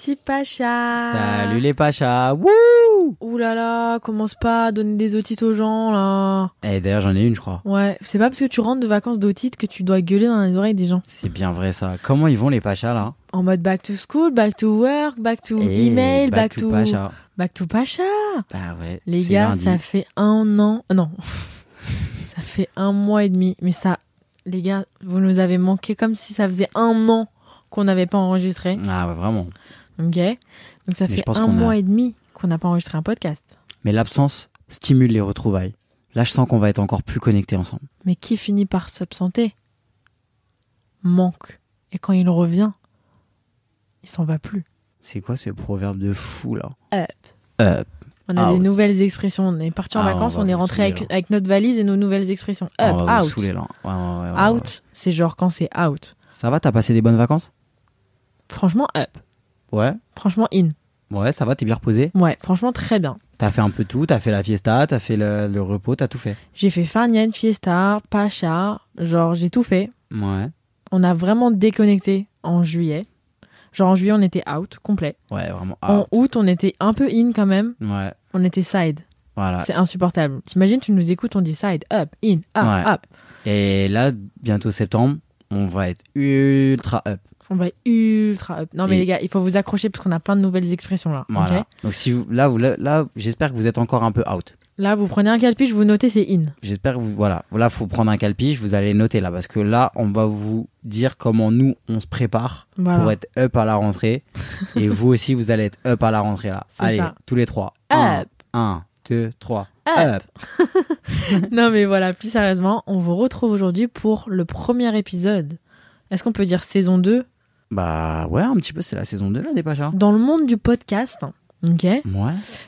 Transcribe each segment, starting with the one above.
petits pachas Salut les pachas Wouh Ouh là là, commence pas à donner des otites aux gens là Eh d'ailleurs j'en ai une je crois. Ouais, c'est pas parce que tu rentres de vacances d'otites que tu dois gueuler dans les oreilles des gens. C'est bien vrai ça. Comment ils vont les pachas là? En mode back to school, back to work, back to Eh, email, back, to... pacha. Back to pacha Bah ouais. Les gars, lundi. ça fait un an... Non, ça fait un mois et demi. Mais ça, les gars, vous nous avez manqué comme si ça faisait un an qu'on n'avait pas enregistré. Ah ouais vraiment. Ok Donc ça Mais fait un a- mois et demi qu'on n'a pas enregistré un podcast. Mais l'absence stimule les retrouvailles. Là je sens qu'on va être encore plus connectés ensemble. Mais qui finit par s'absenter? Manque. Et quand il revient, il s'en va plus. C'est quoi ce proverbe de fou là? Up. Up. On a Out. des nouvelles expressions. On est parti en Ah, vacances, va on, est vous rentré avec, notre valise et nos nouvelles expressions. Up, On va vous out. ouais, ouais, ouais. Out, c'est genre quand c'est out. Ça va, t'as passé des bonnes vacances? Franchement, up. Ouais. Franchement, in. Ouais, ça va, t'es bien reposé. Ouais, franchement, très bien. T'as fait un peu tout, t'as fait la fiesta, t'as fait le, le repos, t'as tout fait. J'ai fait Farniente, Fiesta, Pacha. Genre, j'ai tout fait. Ouais. On a vraiment déconnecté en juillet. Genre, en juillet, on était out, complet. Ouais, vraiment. En out. août, on était un peu in quand même. Ouais. On était side. Voilà. C'est insupportable. T'imagines, tu nous écoutes, on dit side, up, in, up, Ouais. up. Et là, bientôt septembre, on va être ultra up. On va être ultra up. Non, mais Et- les gars, il faut vous accrocher parce qu'on a plein de nouvelles expressions là. Voilà. Donc si vous, là, vous, là, là, j'espère que vous êtes encore un peu out. là, vous prenez un calpiche, vous notez, c'est in. J'espère que vous, voilà, là, faut prendre un calpiche, vous allez noter là, parce que là, on va vous dire comment nous, on se prépare Voilà. pour être up à la rentrée. et vous aussi, vous allez être up à la rentrée là. Allez, ça. tous les trois. Up. Un, un, deux, trois. Up. Up. non, mais voilà, plus sérieusement, on vous retrouve aujourd'hui pour le premier épisode. Est-ce qu'on peut dire saison 2 Bah ouais, un petit peu, c'est la saison 2 là, des Pachas. Dans le monde du podcast, ok Ouais.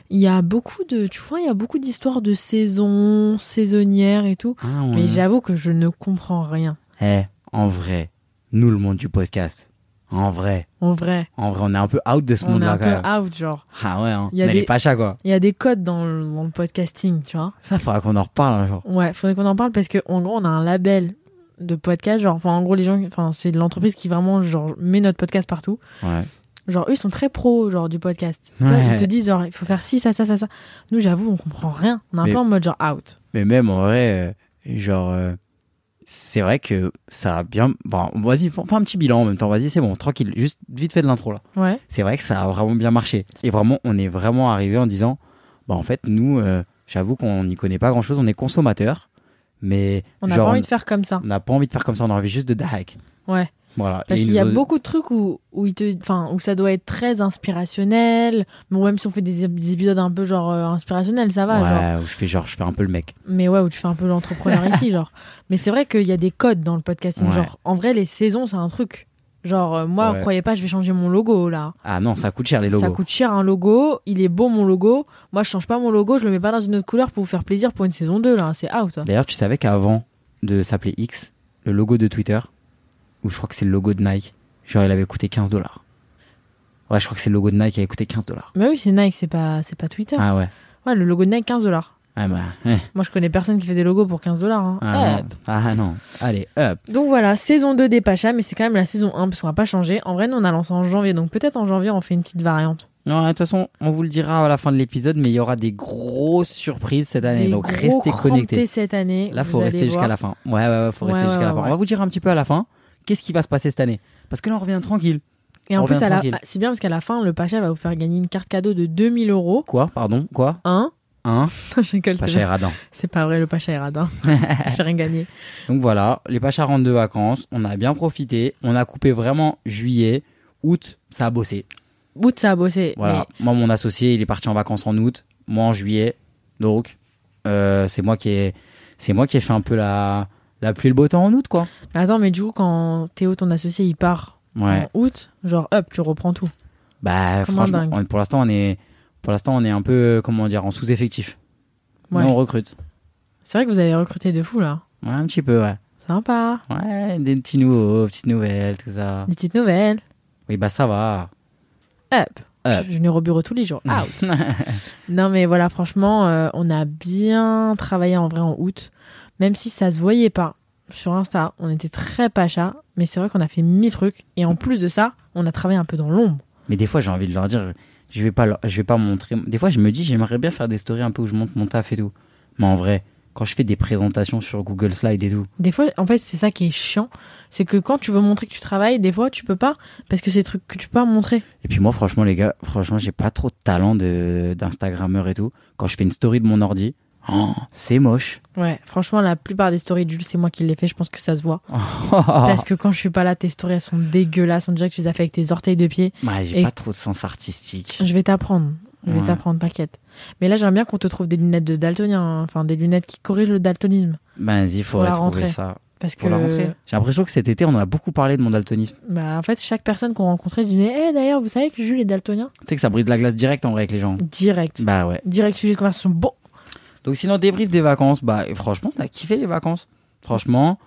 Il y a beaucoup de, tu vois, il y a beaucoup d'histoires de saisons, saisonnières et tout. Ah, ouais. Mais j'avoue que je ne comprends rien. Eh, en vrai, nous, le monde du podcast. En vrai, En vrai, en vrai, on est un peu out de ce on est monde-là un même. peu out, genre. Ah ouais, hein. Il y a on est des- les Pachas quoi. Il y a des codes dans le, dans le podcasting, tu vois. Ça, faudra qu'on en reparle un jour. Ouais, faudrait qu'on en parle parce que en gros, on a un label de podcast, genre, enfin, en gros, les gens, enfin, c'est de l'entreprise qui vraiment, genre, met notre podcast partout. Ouais. Genre, eux, ils sont très pros, genre, du podcast. Ils te disent, genre, il faut faire ci, ça, ça, ça, ça. Nous, j'avoue, on comprend rien. On est un Mais- peu en mode, genre, out. Mais même en vrai, euh, genre, euh, c'est vrai que ça a bien. Bon, vas-y, fais un petit bilan en même temps. Vas-y, c'est bon, tranquille. Juste vite fait de l'intro là. Ouais. C'est vrai que ça a vraiment bien marché. Et vraiment, on est vraiment arrivé en disant, bah en fait, nous, euh, j'avoue qu'on n'y connaît pas grand chose. On est consommateurs, mais On n'a pas envie de faire comme ça. on n'a pas envie de faire comme ça. On a envie juste de hack. Ouais. Voilà. Parce qu'il y a beaucoup de trucs où, où, il te, enfin, où ça doit être très inspirationnel. Bon, même si on fait des, des épisodes un peu, genre, euh, inspirationnels, ça va, genre. Ouais, où je fais genre, je fais un peu le mec. Mais ouais, où tu fais un peu l'entrepreneur ici, genre. Mais c'est vrai qu'il y a des codes dans le podcasting. Ouais. Genre, en vrai, les saisons, c'est un truc. Genre, euh, moi, Ouais. croyez pas, je vais changer mon logo, là. Ah non, ça coûte cher les logos. Ça coûte cher un logo. Il est beau, mon logo. Moi, je change pas mon logo. Je le mets pas dans une autre couleur pour vous faire plaisir pour une saison 2, là. C'est out. D'ailleurs, tu savais qu'avant de s'appeler X, le logo de Twitter, ou je crois que c'est le logo de Nike, genre il avait coûté 15 dollars. Ouais, je crois que c'est le logo de Nike qui avait coûté 15 dollars. Mais oui, c'est Nike, c'est pas, c'est pas Twitter. Ah ouais. Ouais, le logo de Nike, 15 dollars. Ah bah. eh. Moi, je connais personne qui fait des logos pour 15 dollars. Hein. Ah. Ah non. Allez, hop. Donc voilà, saison 2 des Pachas, mais c'est quand même la saison 1 parce qu'on va pas changer. En vrai, nous, on a lancé en janvier, donc peut-être en janvier, on fait une petite variante. Non, de toute façon, on vous le dira à la fin de l'épisode, mais il y aura des grosses surprises cette année, Des donc gros restez connectés. cette année. Là, faut rester jusqu'à la fin. Ouais, ouais, ouais, faut Ouais, rester ouais, jusqu'à la fin. On va vous dire un petit peu à la fin qu'est-ce qui va se passer cette année? Parce que là, on revient tranquille. Et en plus, la... ah, c'est bien parce qu'à la fin, le Pacha va vous faire gagner une carte cadeau de 2000 euros. Quoi? Pardon? Quoi? Hein Hein Je rigole, Pacha et radin. C'est pas vrai, le Pacha radin. Je fais rien gagner. Donc voilà, les Pachas rentrent de vacances, on a bien profité, on a coupé vraiment juillet, août, ça a bossé. Août, ça a bossé. Voilà, moi mon associé, il est parti en vacances en août, moi en juillet, donc euh, c'est moi qui ai, c'est moi qui ai fait un peu la, la pluie et le beau temps en août quoi. Mais attends, mais du coup, quand Théo, ton associé, il part Ouais. en août, genre, hop, tu reprends tout. Bah franchement, on- pour l'instant on est, pour l'instant on est un peu, comment dire, en sous-effectif. Mais on recrute. C'est vrai que vous avez recruté de fou là. Ouais, un petit peu, ouais. Sympa. Ouais, des petits nouveaux, petites nouvelles, tout ça. Des petites nouvelles. Oui, bah ça va. Hop. Hop. Je venais au bureau tous les jours. Out. non, mais voilà, franchement, euh, on a bien travaillé en vrai en août. Même si ça se voyait pas sur Insta, on était très pacha. Mais c'est vrai qu'on a fait mille trucs. Et en plus de ça, on a travaillé un peu dans l'ombre. Mais des fois, j'ai envie de leur dire, je vais pas, je vais pas montrer. Des fois, je me dis, j'aimerais bien faire des stories un peu où je montre mon taf et tout. Mais en vrai, quand je fais des présentations sur Google Slide et tout, Des fois, en fait, c'est ça qui est chiant. C'est que quand tu veux montrer que tu travailles, des fois, tu peux pas. Parce que c'est des trucs que tu peux pas montrer. Et puis moi, franchement, les gars, franchement, j'ai pas trop de talent de d'Instagrammeur et tout. Quand je fais une story de mon ordi, oh, c'est moche. Ouais, franchement, la plupart des stories de Jules, c'est moi qui les fais. Je pense que ça se voit. Parce que quand je suis pas là, tes stories, elles sont dégueulasses. On dirait que tu les as fait avec tes orteils de pied. Ouais, j'ai Et- pas trop de sens artistique. Je vais t'apprendre. Je vais Ouais. t'apprendre, t'inquiète. Mais là, j'aimerais bien qu'on te trouve des lunettes de daltonien. hein. Enfin, des lunettes qui corrigent le daltonisme. Ben, vas-y, il faudrait trouver rentrée. ça. Parce Pour que, la rentrée. J'ai l'impression que cet été, on a beaucoup parlé de mon daltonisme. bah, en fait, chaque personne qu'on rencontrait disait Eh, d'ailleurs, vous savez que Jules est daltonien? Tu sais que ça brise la glace direct en vrai avec les gens. Direct. Bah ouais. Direct sujet de conversation. Bon. Donc sinon, débrief des vacances. Bah franchement, on a kiffé les vacances. Franchement,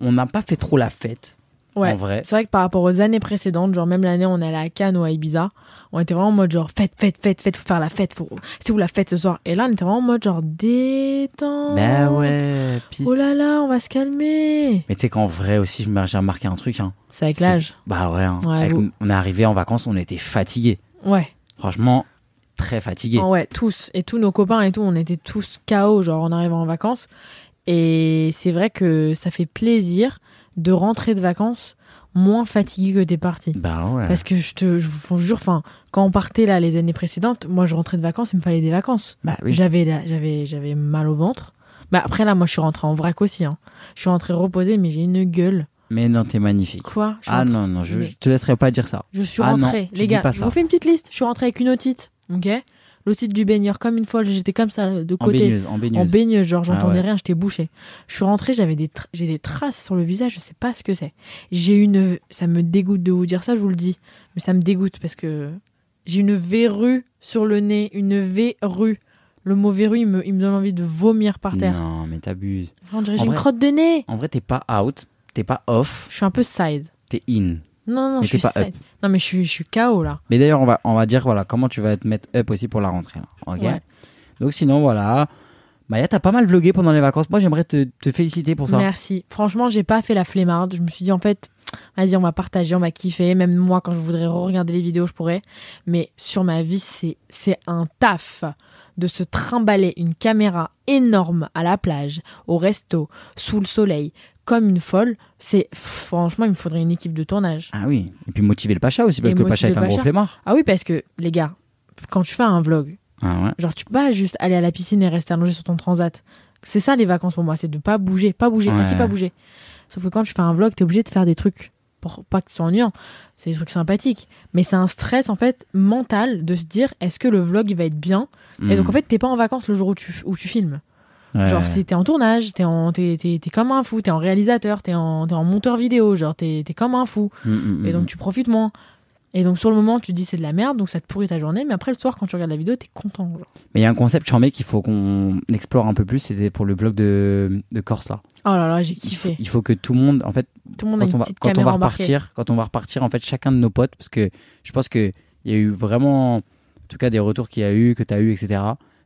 on n'a pas fait trop la fête. Ouais. En vrai. C'est vrai que par rapport aux années précédentes, genre même l'année où on allait à Cannes ou à Ibiza, on était vraiment en mode genre fête, fête, fête, fête, faut faire la fête, faut... c'est où la fête ce soir? Et là, on était vraiment en mode genre détente. Bah ouais. pisse. Oh là là, on va se calmer. Mais tu sais qu'en vrai aussi, j'ai remarqué un truc. Hein. C'est avec l'âge. Bah ouais. hein. Ouais, Avec- vous- on est arrivé en vacances, on était fatigués. Ouais. Franchement, très fatigués. Ah ouais, tous. Et tous nos copains et tout, on était tous KO, genre en arrivant en vacances. Et c'est vrai que ça fait plaisir de rentrer de vacances moins fatigué que t'es parti. Bah ouais. Parce que je te je vous jure, enfin, quand on partait là les années précédentes, moi je rentrais de vacances, il me fallait des vacances. Bah oui. J'avais j'avais j'avais mal au ventre. Bah après là, moi je suis rentrée en vrac aussi. Hein. Je suis rentrée reposée, mais j'ai une gueule. Mais non, t'es magnifique. Quoi? Je Ah rentrée- non, non, je, te laisserai pas dire ça. Je suis Ah non, rentrée. les gars, je vous fais une petite liste. Je suis rentrée avec une otite, ok L'otite du baigneur, comme une folle. J'étais comme ça, de En côté. baigneuse, en baigneuse. En baigneuse, genre j'entendais Ah ouais. rien, j'étais bouchée. Je suis rentrée, j'avais des j'ai des traces sur le visage, je sais pas ce que c'est. J'ai une ça me dégoûte de vous dire ça, je vous le dis, mais ça me dégoûte parce que j'ai une verrue sur le nez, une verrue. Le mot verrue, il me, il me donne envie de vomir par terre. Non, mais t'abuses. J'ai une crotte de nez. En vrai, t'es pas out, t'es pas off, Je suis un peu side. t'es in. Non, non, Mais je suis pas. Non, mais je suis, je suis KO là. Mais d'ailleurs, on va, on va dire voilà comment tu vas te mettre up aussi pour la rentrée. Là. Ok. Ouais. Donc sinon, voilà. Maya, t'as pas mal vlogué pendant les vacances. Moi, j'aimerais te, te féliciter pour ça. Merci. Franchement, j'ai pas fait la flemmarde. Je me suis dit, en fait, vas-y, on va partager, on va kiffer. Même moi, quand je voudrais regarder les vidéos, je pourrais. Mais sur ma vie, c'est, c'est un taf de se trimballer une caméra énorme à la plage, au resto, sous le soleil, comme une folle. C'est, franchement, il me faudrait une équipe de tournage. Ah oui. Et puis motiver le Pacha aussi, parce Et que le Pacha est un le gros Pacha. flemmard. Ah oui, parce que, les gars, quand tu fais un vlog, Ah ouais. genre, tu peux pas juste aller à la piscine et rester allongé sur ton transat. C'est ça, les vacances pour moi, c'est de pas bouger, pas bouger, Ouais. pas bouger. Sauf que quand tu fais un vlog, t'es obligé de faire des trucs pour pas que ce soit ennuyant. C'est des trucs sympathiques. Mais c'est un stress, en fait, mental de se dire, est-ce que le vlog, il va être bien? Et donc, en fait, t'es pas en vacances le jour où tu, où tu filmes. Ouais. Genre, c'est- t'es en tournage, t'es en, t'es, t'es, t'es comme un fou, t'es en réalisateur, t'es en, t'es en monteur vidéo, genre, t'es, t'es comme un fou. Mm, mm, Et mm. donc, tu profites moins. Et donc, sur le moment, tu te dis c'est de la merde, donc ça te pourrit ta journée. Mais après, le soir, quand tu regardes la vidéo, t'es content. genre. Mais il y a un concept, je qu'il faut qu'on explore un peu plus. C'était pour le vlog de, de Corse là. Oh là là, j'ai Il faut, kiffé. il faut que tout le monde, en fait, Tout le monde a quand on va, quand on va embarquée. repartir, quand on va repartir, en fait, chacun de nos potes, parce que je pense que il y a eu vraiment, en tout cas, des retours qu'il y a eu, que tu as eu, etc.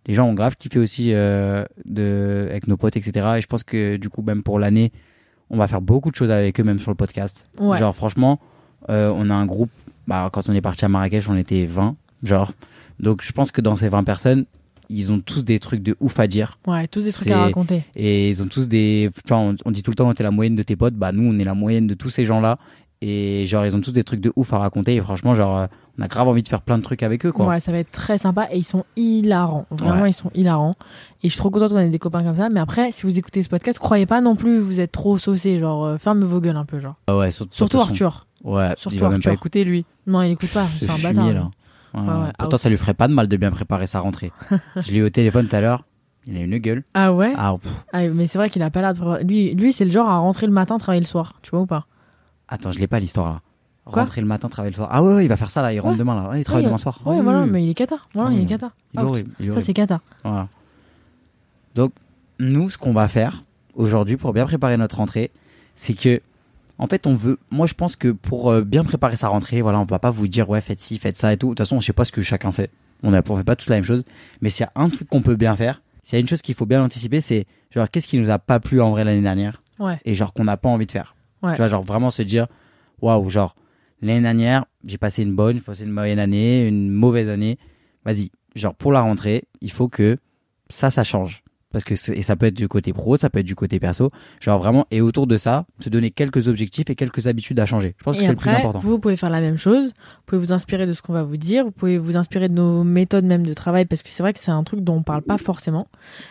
Les gens ont grave kiffé aussi euh, de, avec nos potes, etc. Et je pense que du coup, même pour l'année, on va faire beaucoup de choses avec eux, même sur le podcast. Ouais. Genre, franchement, euh, on a un groupe. Bah, quand on est parti à Marrakech, on était 20, genre. Donc, je pense que dans ces 20 personnes, ils ont tous des trucs de ouf à dire. Ouais, tous des trucs à raconter. Et ils ont tous des. Tu vois, on, on dit tout le temps, t'es la moyenne de tes potes. Bah, nous, on est la moyenne de tous ces gens-là. Et genre, ils ont tous des trucs de ouf à raconter. Et franchement, genre, euh, on a grave envie de faire plein de trucs avec eux, quoi. Ouais, ça va être très sympa et ils sont hilarants. Vraiment, Ouais. ils sont hilarants. Et je suis trop contente qu'on ait des copains comme ça. Mais après, si vous écoutez ce podcast, croyez pas non plus, vous êtes trop saucés. Genre, euh, fermez vos gueules un peu, genre. Ah ouais, surtout, Surtout son- Arthur. Ouais, Surtout il va même Arthur. pas écouter, lui. Non, il écoute pas. Ce C'est un fumier, bâtard. là. Ouais, Ouais, ouais, Pourtant, out. ça lui ferait pas de mal de bien préparer sa rentrée. Je l'ai eu au téléphone tout à l'heure. Il a une gueule. Ah ouais? Ah. Ah, mais c'est vrai qu'il a pas l'air de Lui, lui c'est le genre à rentrer le matin, travailler le soir. Tu vois ou pas? Attends, je l'ai pas l'histoire là. Quoi Rentrer le matin, travailler le soir. Ah ouais, ouais, il va faire ça là. Il rentre Ouais. demain là. Ouais, il travaille demain soir. Ouais, Oui, voilà, oui, oui. mais il est cata. Voilà, il est. Il est Out. horrible. il est Ça, c'est cata. Voilà. Donc, nous, ce qu'on va faire aujourd'hui pour bien préparer notre rentrée, c'est que, en fait, on veut. Moi, je pense que pour euh, bien préparer sa rentrée, voilà, on va pas vous dire, ouais, faites ci, faites ça et tout. De toute façon, je sais pas ce que chacun fait. On ne fait pas tous la même chose. Mais s'il y a un truc qu'on peut bien faire, s'il y a une chose qu'il faut bien anticiper, c'est genre, qu'est-ce qui nous a pas plu en vrai l'année dernière Ouais. et genre qu'on n'a pas envie de faire. Ouais. Tu vois, genre vraiment se dire, waouh, genre, l'année dernière, j'ai passé une bonne, j'ai passé une moyenne année, une mauvaise année. Vas-y, genre pour la rentrée, il faut que ça, ça change. Parce que et ça peut être du côté pro, ça peut être du côté perso. Genre vraiment, et autour de ça, se donner quelques objectifs et quelques habitudes à changer. Je pense que c'est le plus important. vous pouvez faire la même chose. Vous pouvez vous inspirer de ce qu'on va vous dire. Vous pouvez vous inspirer de nos méthodes même de travail parce que c'est vrai que c'est un truc dont on parle pas forcément.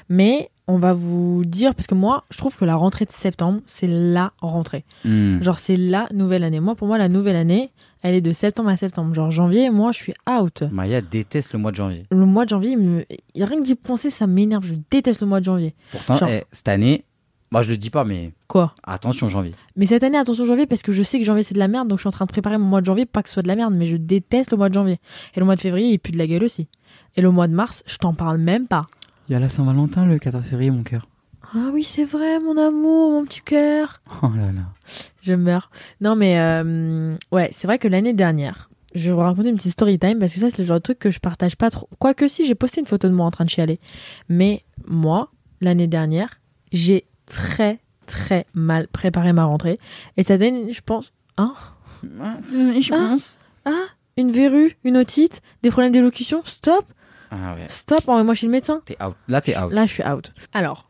Mais on va vous dire parce que moi, je trouve que la rentrée de septembre, c'est la rentrée. Hmm. Genre c'est la nouvelle année. Moi, pour moi, la nouvelle année, elle est de septembre à septembre. Genre janvier, moi, je suis out. Maya déteste le mois de janvier. Le mois de janvier, il me... y a rien que d'y penser, ça m'énerve. Je déteste le mois de janvier. Pourtant, Genre- eh, cette année, moi je le dis pas, mais Quoi? attention janvier. Mais cette année, attention janvier, parce que je sais que janvier c'est de la merde, donc je suis en train de préparer mon mois de janvier, pas que ce soit de la merde, mais je déteste le mois de janvier. Et le mois de février, il pue de la gueule aussi. Et le mois de mars, je t'en parle même pas. Il y a la Saint-Valentin le 14 février, mon cœur. Ah oui, c'est vrai, mon amour, mon petit cœur. Oh là là. Je meurs. Non, mais euh, ouais, c'est vrai que l'année dernière, je vais vous raconter une petite story time parce que ça, c'est le genre de truc que je partage pas trop. Quoique si, j'ai posté une photo de moi en train de chialer. Mais moi, l'année dernière, j'ai très, très mal préparé ma rentrée. Et cette année, je pense. Hein? Je Ah. pense. Ah Une verrue Une otite Des problèmes d'élocution? Stop Ah ouais. Stop Envoie-moi chez le médecin T'es out. Là, t'es out. Là, je suis out. Alors,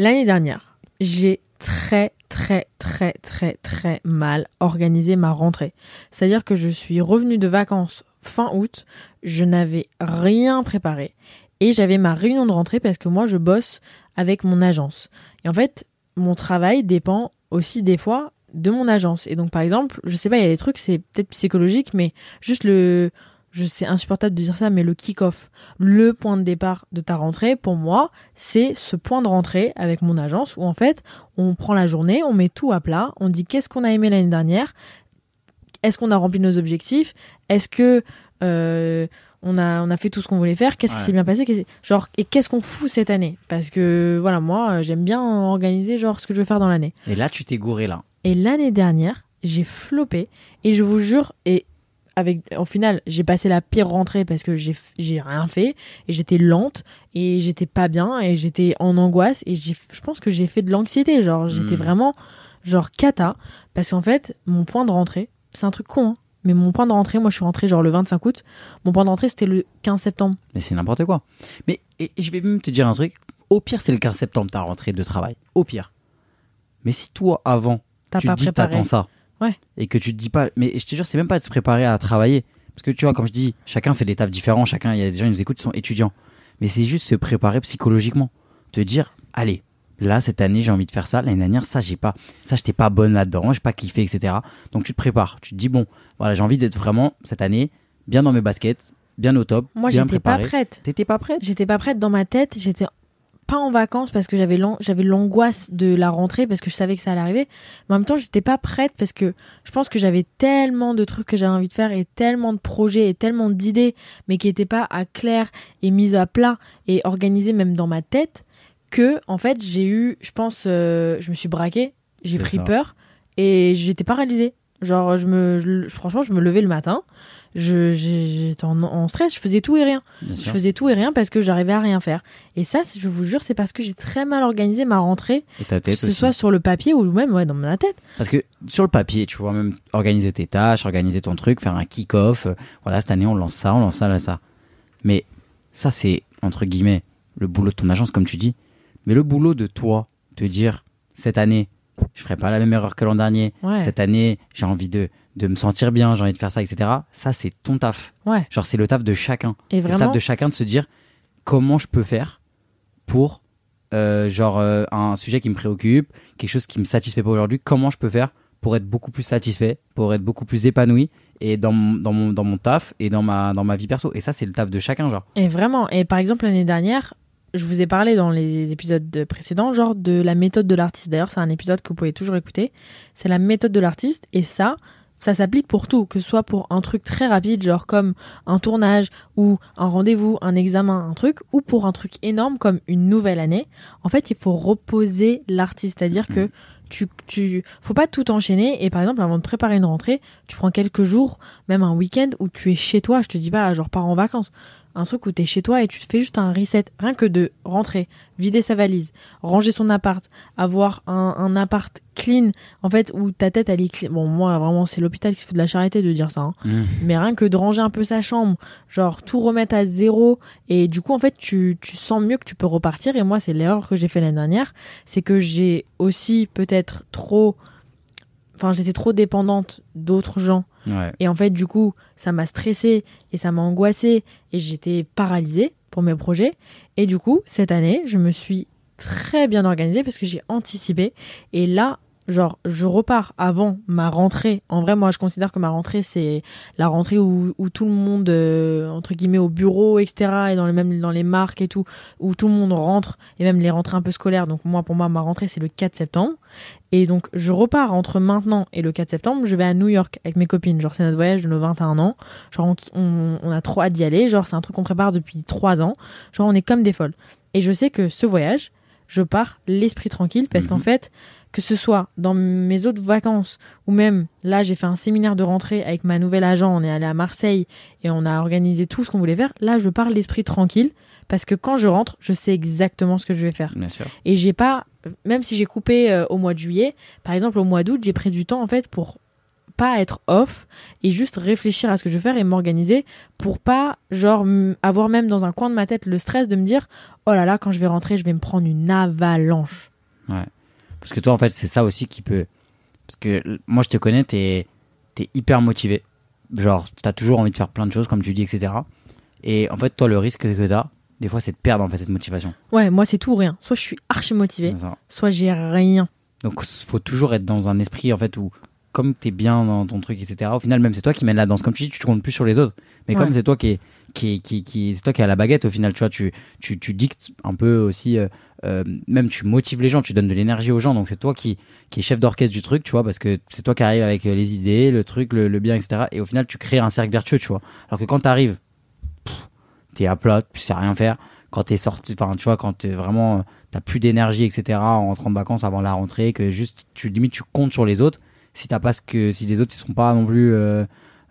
l'année dernière, j'ai très, très, très, très, très mal organisé ma rentrée. C'est-à-dire que je suis revenue de vacances fin août, je n'avais rien préparé. Et j'avais ma réunion de rentrée parce que moi, je bosse avec mon agence. Et en fait, mon travail dépend aussi des fois de mon agence. Et donc, par exemple, je sais pas, il y a des trucs, c'est peut-être psychologique, mais juste le. Je c'est insupportable de dire ça, mais le kick-off, le point de départ de ta rentrée, pour moi, c'est ce point de rentrée avec mon agence où en fait, on prend la journée, on met tout à plat, on dit qu'est-ce qu'on a aimé l'année dernière, est-ce qu'on a rempli nos objectifs, est-ce que euh, on a on a fait tout ce qu'on voulait faire, qu'est-ce qui s'est bien passé, genre et qu'est-ce qu'on fout cette année? Parce que voilà, moi, euh, j'aime bien organiser genre ce que je veux faire dans l'année. Et là, tu t'es gouré là. Et l'année dernière, j'ai floppé. Et je vous jure, et avec, au final, j'ai passé la pire rentrée parce que j'ai, j'ai rien fait. Et j'étais lente. Et j'étais pas bien. Et j'étais en angoisse. Et j'ai, je pense que j'ai fait de l'anxiété. Genre, j'étais Hmm. vraiment, genre, cata. Parce qu'en fait, mon point de rentrée, c'est un truc con, hein. Mais mon point de rentrée, moi je suis rentrée genre le 25 août. Mon point de rentrée c'était le 15 septembre. Mais c'est n'importe quoi. Mais et, et je vais même te dire un truc. Au pire, c'est le 15 septembre ta rentrée de travail. Au pire. Mais si toi, avant, T'as tu pas te dis t'attends ça. Ouais. Et que tu te dis pas. Mais je te jure, c'est même pas de se préparer à travailler. Parce que tu vois, comme je dis, chacun fait des tafs différents. Chacun, il y a des gens qui nous écoutent, qui sont étudiants. Mais c'est juste se préparer psychologiquement. Te dire, allez, là, cette année, j'ai envie de faire ça. L'année dernière, ça, j'ai pas. Ça, j'étais pas bonne là-dedans. J'ai pas kiffé, etc. Donc tu te prépares. Tu te dis, bon, voilà, j'ai envie d'être vraiment, cette année, bien dans mes baskets, bien au top. Moi j'étais pas prête. T'étais pas prête? J'étais pas prête dans ma tête, j'étais pas en vacances parce que j'avais l'an- j'avais l'angoisse de la rentrée parce que je savais que ça allait arriver. Mais en même temps, j'étais pas prête parce que je pense que j'avais tellement de trucs que j'avais envie de faire et tellement de projets et tellement d'idées mais qui étaient pas à clair et mises à plat et organisées même dans ma tête que en fait, j'ai eu je pense euh, je me suis braquée, j'ai pris ça. peur et j'étais paralysée. Genre je me je- franchement, je me levais le matin, je j'étais en, en stress, je faisais tout et rien. Bien Je sûr. faisais tout et rien parce que j'arrivais à rien faire. Et ça, je vous jure, c'est parce que j'ai très mal organisé ma rentrée, Et ta que tête ce aussi. soit sur le papier ou même ouais, dans ma tête. Parce que sur le papier, tu vois, même organiser tes tâches, organiser ton truc, faire un kick-off. euh, voilà, cette année, on lance ça, on lance ça, là, ça. Mais ça, c'est, entre guillemets, le boulot de ton agence, comme tu dis. Mais le boulot de toi, te dire, cette année, je ferai pas la même erreur que l'an dernier. Ouais. Cette année, j'ai envie de, de me sentir bien, j'ai envie de faire ça, etc. Ça, c'est ton taf. Ouais. Genre, c'est le taf de chacun. Et C'est le vraiment, taf de chacun de se dire, comment je peux faire pour, euh, genre, euh, un sujet qui me préoccupe, quelque chose qui me satisfait pas aujourd'hui, comment je peux faire pour être beaucoup plus satisfait, pour être beaucoup plus épanoui et dans mon, dans mon, dans mon taf et dans ma, dans ma vie perso. Et ça, c'est le taf de chacun, genre. et vraiment. Et par exemple, l'année dernière, je vous ai parlé dans les épisodes précédents, genre de la méthode de l'artiste. D'ailleurs, c'est un épisode que vous pouvez toujours écouter. C'est la méthode de l'artiste. Et ça, ça s'applique pour tout, que ce soit pour un truc très rapide, genre comme un tournage ou un rendez-vous, un examen, un truc, ou pour un truc énorme comme une nouvelle année. En fait, il faut reposer l'artiste, c'est-à-dire que tu, tu, faut pas tout enchaîner. Et par exemple, avant de préparer une rentrée, tu prends quelques jours, même un week-end où tu es chez toi. Je te dis pas, genre, pars en vacances un truc où t'es chez toi et tu te fais juste un reset, rien que de rentrer, vider sa valise, ranger son appart, avoir un, un appart clean, en fait, où ta tête elle est clean. Bon, moi vraiment, c'est l'hôpital qui se fait de la charité de dire ça, hein. Mmh. mais rien que de ranger un peu sa chambre, genre tout remettre à zéro, et du coup, en fait, tu, tu sens mieux que tu peux repartir. Et moi, c'est l'erreur que j'ai fait l'année dernière, c'est que j'ai aussi peut-être trop. Enfin, j'étais trop dépendante d'autres gens Et en fait, du coup, ça m'a stressée et ça m'a angoissée et j'étais paralysée pour mes projets. Et du coup, cette année, je me suis très bien organisée parce que j'ai anticipé. Et là, genre, je repars avant ma rentrée. En vrai, moi, je considère que ma rentrée, c'est la rentrée où, où tout le monde, euh, entre guillemets, au bureau, etc., et dans les, même dans les marques et tout, où tout le monde rentre, et même les rentrées un peu scolaires. Donc, moi, pour moi, ma rentrée, c'est le 4 septembre. Et donc, je repars entre maintenant et le 4 septembre. Je vais à New York avec mes copines. Genre, c'est notre voyage de nos 21 ans. Genre, on, on, on a trop hâte d'y aller. Genre, c'est un truc qu'on prépare depuis 3 ans. Genre, on est comme des folles. Et je sais que ce voyage, je pars l'esprit tranquille parce qu'en Mhm. fait, que ce soit dans mes autres vacances ou même là, j'ai fait un séminaire de rentrée avec ma nouvelle agent. On est allé à Marseille et on a organisé tout ce qu'on voulait faire. Là, je pars l'esprit tranquille parce que quand je rentre, je sais exactement ce que je vais faire. Bien sûr. Et j'ai pas, même si j'ai coupé euh, au mois de juillet, par exemple au mois d'août, j'ai pris du temps en fait pour pas être off et juste réfléchir à ce que je veux faire et m'organiser pour pas genre avoir même dans un coin de ma tête le stress de me dire oh là là quand je vais rentrer je vais me prendre une avalanche. Parce que toi, en fait, c'est ça aussi qui peut. Parce que moi, je te connais, t'es es hyper motivé. Genre, t'as toujours envie de faire plein de choses, comme tu dis, etc. Et en fait, toi, le risque que t'as, des fois, c'est de perdre en fait cette motivation. Ouais, moi c'est tout ou rien. Soit je suis archi ça. soit j'ai rien. Donc, faut toujours être dans un esprit, en fait, où, comme t'es bien dans ton truc, etc., au final, même c'est toi qui mène la danse. Comme tu dis, tu te comptes plus sur les autres. Mais Ouais. comme c'est toi qui est. Qui, c'est toi qui as la baguette au final, tu vois, tu, tu, tu dictes un peu aussi, euh, euh, même tu motives les gens, tu donnes de l'énergie aux gens, donc c'est toi qui, qui est chef d'orchestre du truc, tu vois, parce que c'est toi qui arrive avec euh, les idées, le truc, le, bien, etc. Et au final, tu crées un cercle vertueux, tu vois. Alors que quand t'arrives, t'es à plat, tu sais rien faire. Quand t'es sorti, enfin, tu vois, quand t'es vraiment, t'as plus d'énergie, etc. en rentrant de vacances avant la rentrée, que juste, tu limite, tu comptes sur les autres. Si t'as pas que, si les autres, ils sont pas non plus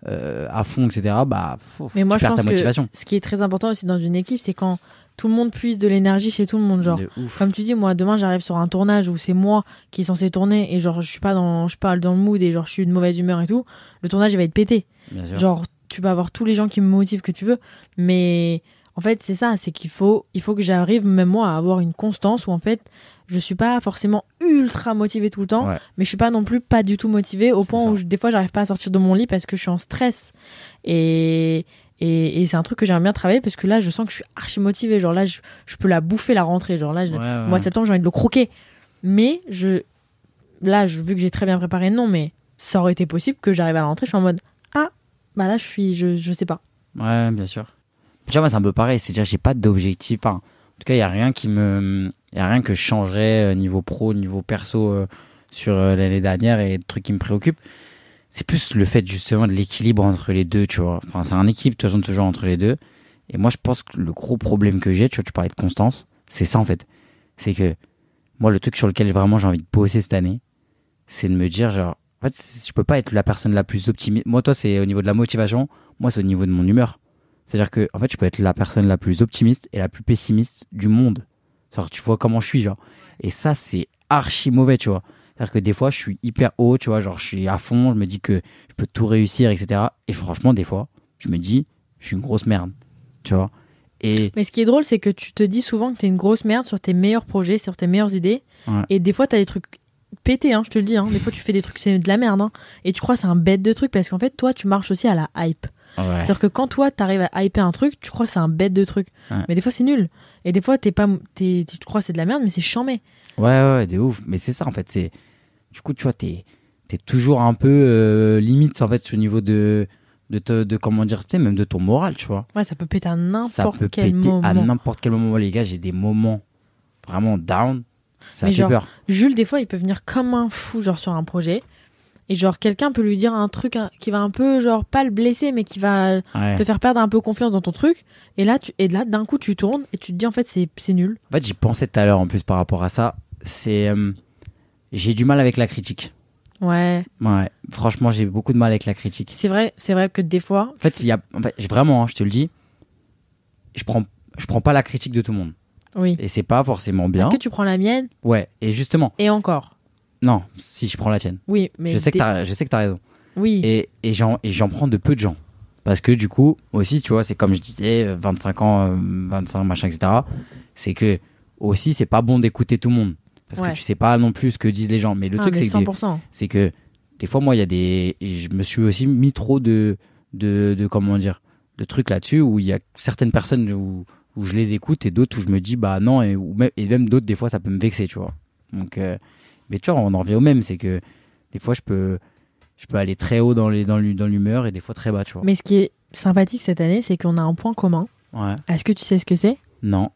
euh, à fond, etc. Bah, pff, Mais moi tu je perds pense ta motivation. que ce qui est très important aussi dans une équipe c'est quand tout le monde puise de l'énergie chez tout le monde genre. Comme tu dis, moi, demain, j'arrive sur un tournage où c'est moi qui est censé tourner et genre, je suis pas dans, je suis pas dans le mood et genre, je suis de mauvaise humeur et tout. Le tournage, il va être pété. Genre, tu peux avoir tous les gens qui me motivent que tu veux, mais en fait, c'est ça, c'est qu'il faut, il faut que j'arrive, même moi, à avoir une constance où en fait, je suis pas forcément ultra motivée tout le temps, Ouais. mais je suis pas non plus pas du tout motivée au point ça. où je- des fois, j'arrive pas à sortir de mon lit parce que je suis en stress. Et, et, et c'est un truc que j'aimerais bien travailler parce que là, je sens que je suis archi motivée. Genre là, je, je peux la bouffer la rentrée. Genre là, je- Ouais, ouais. mois de septembre, j'ai envie de le croquer. Mais je, là, je, vu que j'ai très bien préparé, non, mais ça aurait été possible que j'arrive à la rentrée, je suis en mode, ah, bah là, je suis, je, je sais pas. Ouais, bien sûr. Tu vois, moi, c'est un peu pareil. C'est-à-dire, j'ai pas d'objectif. Enfin, en tout cas, il y a rien qui me, il y a rien que je changerais euh, niveau pro, niveau perso euh, sur euh, l'année dernière et de trucs qui me préoccupent. C'est plus le fait justement de l'équilibre entre les deux, tu vois. Enfin, c'est un équipe de toute façon toujours entre les deux. Et moi, je pense que le gros problème que j'ai, tu vois, tu parlais de constance, c'est ça en fait. C'est que moi, le truc sur lequel vraiment j'ai envie de bosser cette année, c'est de me dire genre, en fait, je peux pas être la personne la plus optimiste. Moi, toi, c'est au niveau de la motivation. Moi, c'est au niveau de mon humeur. C'est-à-dire que, en fait, je peux être la personne la plus optimiste et la plus pessimiste du monde. Genre, tu vois comment je suis, genre. Et ça, c'est archi mauvais, tu vois. C'est-à-dire que des fois, je suis hyper haut, tu vois, genre, je suis à fond, je me dis que je peux tout réussir, etc. Et franchement, des fois, je me dis, je suis une grosse merde, tu vois. Et Mais ce qui est drôle, c'est que tu te dis souvent que t'es une grosse merde sur tes meilleurs projets, sur tes meilleures idées. Ouais. Et des fois, t'as des trucs pétés, hein, je te le dis. Hein. Des fois, tu fais des trucs, c'est de la merde. Hein. Et tu crois que c'est un bête de truc parce qu'en fait, toi, tu marches aussi à la hype. ouais, C'est-à-dire que quand toi, t'arrives à hyper un truc, tu crois que c'est un bête de truc. Ouais. Mais des fois, c'est nul. Et des fois, t'es pas, t'es, tu crois que c'est de la merde, mais c'est chambé. ouais, ouais, ouais, de ouf. Mais c'est ça, en fait. C'est, du coup, tu vois, t'es, t'es toujours un peu euh, limite, en fait, au niveau de, de, te- de comment dire, tu sais, même de ton moral, tu vois. Ouais, ça peut péter à ça n'importe peut quel péter moment. à n'importe quel moment. Les gars, j'ai des moments vraiment down. Ça Mais fait genre, peur. Jules, des fois, il peut venir comme un fou, genre sur un projet. Et genre quelqu'un peut lui dire un truc qui va un peu genre pas le blesser mais qui va Ouais. te faire perdre un peu confiance dans ton truc et là tu et là d'un coup tu tournes et tu te dis en fait c'est c'est nul En fait, j'y pensais tout à l'heure en plus par rapport à ça. C'est. euh, j'ai du mal avec la critique. ouais Ouais. Franchement, j'ai beaucoup de mal avec la critique. c'est vrai c'est vrai que des fois En fait, il y a. En fait, vraiment, hein, je te le dis, je prends, je prends pas la critique de tout le monde. oui Et c'est pas forcément bien. est-ce que tu prends la mienne Ouais. Et justement, et encore non, si je prends la tienne. oui mais je sais que t'as, je sais que t'as raison. oui Et, et j'en, prends de peu de gens. Parce que du coup, aussi, tu vois, c'est comme je disais, euh, 25 ans, euh, 25 machin, etc. C'est que aussi, c'est pas bon d'écouter tout le monde. Parce Ouais. que tu sais pas non plus ce que disent les gens. Mais le Ah, truc, c'est que, 100% c'est que des fois, moi, il y a des. Je me suis aussi mis trop de. de, de comment dire de trucs là-dessus où il y a certaines personnes où, où je les écoute et d'autres où je me dis bah non et, et même d'autres des fois ça peut me vexer tu vois donc euh, mais tu vois on en revient au même c'est que des fois je peux je peux aller très haut dans les dans l'hu- dans l'humeur et des fois très bas tu vois. Mais ce qui est sympathique cette année c'est qu'on a un point commun. Ouais. Est-ce que tu sais ce que c'est? Non.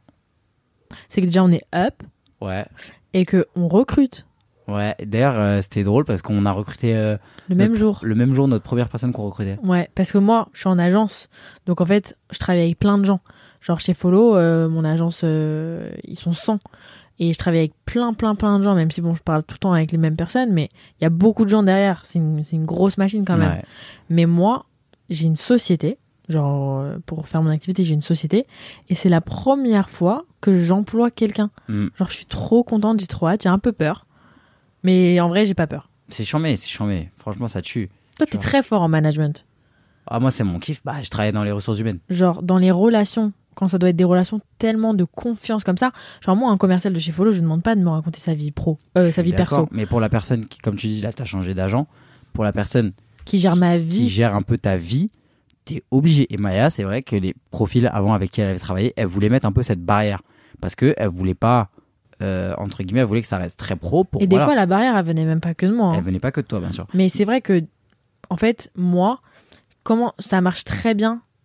C'est que déjà on est up ouais. et que on recrute. Ouais. D'ailleurs euh, c'était drôle parce qu'on a recruté euh, le même jour. le même jour notre première personne qu'on recrutait. Ouais, parce que moi, je suis en agence. Donc en fait, je travaille avec plein de gens. Genre chez Follow, euh, mon agence, ils sont 100. Et je travaille avec plein, plein, plein de gens, même si bon, je parle tout le temps avec les mêmes personnes, mais il y a beaucoup de gens derrière. C'est une, c'est une grosse machine quand même. Ouais. Mais moi, j'ai une société. Genre, euh, pour faire mon activité, j'ai une société. Et c'est la première fois que j'emploie quelqu'un. Mm. Genre, je suis trop contente, j'ai trop hâte, j'ai un peu peur. Mais en vrai, j'ai pas peur. c'est chambé c'est chambé franchement ça tue Toi, t'es très fort en management. ah moi c'est mon kiff bah je travaille dans les ressources humaines genre dans les relations quand ça doit être des relations tellement de confiance comme ça genre moi un commercial de chez Follow je ne demande pas de me raconter sa vie pro euh, sa vie perso Mais pour la personne qui, comme tu dis, là, t'as changé d'agent, pour la personne qui gère ma qui vie gère un peu ta vie, t'es obligé. Et Maya, c'est vrai que les profils avant avec qui elle avait travaillé, elle voulait mettre un peu cette barrière. Parce que elle voulait pas, euh, entre guillemets, elle voulait que ça reste très pro. Pour, et des voilà. fois la barrière elle venait même pas que de moi hein. Elle venait pas que de toi, bien sûr. mais c'est vrai que en fait moi comment ça marche très bien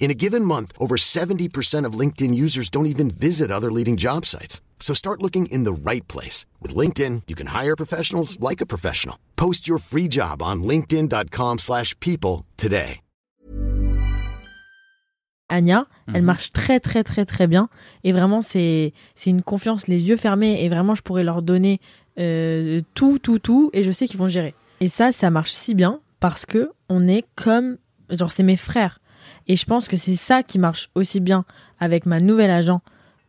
In a given month, over 70% of LinkedIn users don't even visit other leading job sites. So start looking in the right place. With LinkedIn, you can hire professionals like a professional. Post your free job on linkedin.com/people slash people today. Anya, elle Mhm. marche très très très très bien et vraiment c'est c'est une confiance les yeux fermés et vraiment je pourrais leur donner euh, tout tout tout et je sais qu'ils vont gérer. Et ça ça marche si bien parce que on est comme genre c'est mes frères et je pense que c'est ça qui marche aussi bien avec ma nouvelle agent